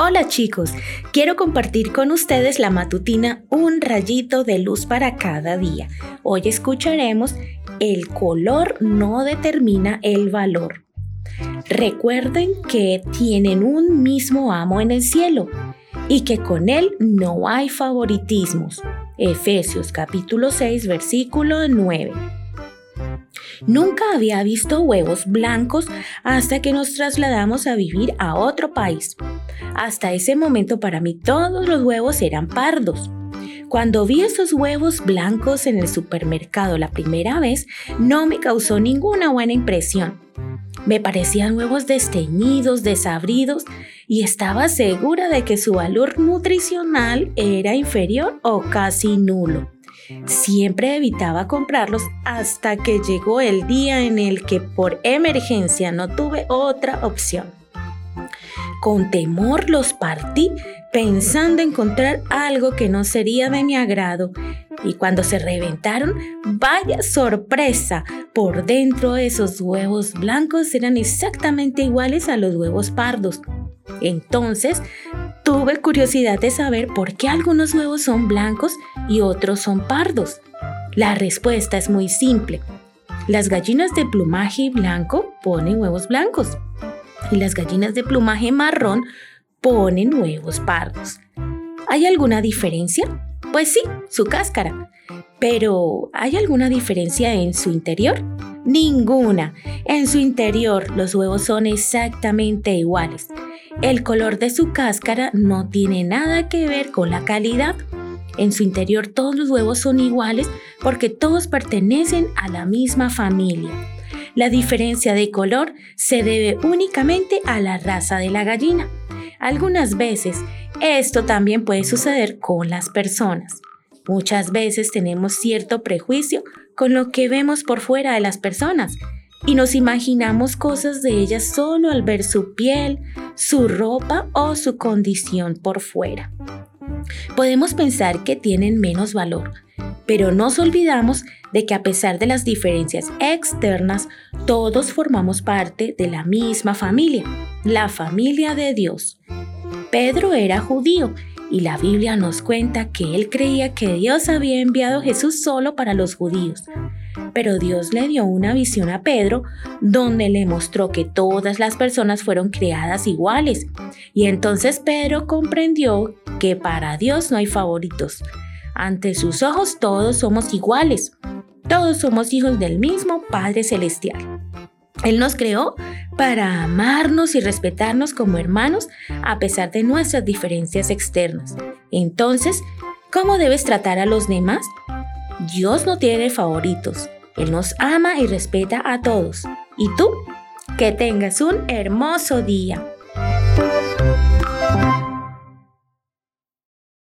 Hola chicos, quiero compartir con ustedes la matutina Un rayito de luz para cada día. Hoy escucharemos El color no determina el valor. Recuerden que tienen un mismo amo en el cielo y que con él no hay favoritismos. Efesios capítulo 6 versículo 9. Nunca había visto huevos blancos hasta que nos trasladamos a vivir a otro país. Hasta ese momento para mí todos los huevos eran pardos. Cuando vi esos huevos blancos en el supermercado la primera vez, no me causó ninguna buena impresión. Me parecían huevos desteñidos, desabridos y estaba segura de que su valor nutricional era inferior o casi nulo. Siempre evitaba comprarlos hasta que llegó el día en el que por emergencia no tuve otra opción. Con temor los partí pensando encontrar algo que no sería de mi agrado. Y cuando se reventaron, vaya sorpresa, por dentro esos huevos blancos eran exactamente iguales a los huevos pardos. Entonces, tuve curiosidad de saber por qué algunos huevos son blancos y otros son pardos. La respuesta es muy simple. Las gallinas de plumaje blanco ponen huevos blancos y las gallinas de plumaje marrón ponen huevos pardos. ¿Hay alguna diferencia? Pues sí, su cáscara. Pero, ¿hay alguna diferencia en su interior? Ninguna. En su interior los huevos son exactamente iguales. El color de su cáscara no tiene nada que ver con la calidad. En su interior todos los huevos son iguales porque todos pertenecen a la misma familia. La diferencia de color se debe únicamente a la raza de la gallina. Algunas veces esto también puede suceder con las personas. Muchas veces tenemos cierto prejuicio con lo que vemos por fuera de las personas y nos imaginamos cosas de ellas solo al ver su piel, su ropa o su condición por fuera. Podemos pensar que tienen menos valor, pero nos olvidamos de que a pesar de las diferencias externas, todos formamos parte de la misma familia, la familia de Dios. Pedro era judío y la Biblia nos cuenta que él creía que Dios había enviado a Jesús solo para los judíos. Pero Dios le dio una visión a Pedro donde le mostró que todas las personas fueron creadas iguales. Y entonces Pedro comprendió que para Dios no hay favoritos. Ante sus ojos todos somos iguales. Todos somos hijos del mismo Padre Celestial. Él nos creó para amarnos y respetarnos como hermanos a pesar de nuestras diferencias externas. Entonces, ¿cómo debes tratar a los demás? Dios no tiene favoritos. Él nos ama y respeta a todos. ¿Y tú? Que tengas un hermoso día.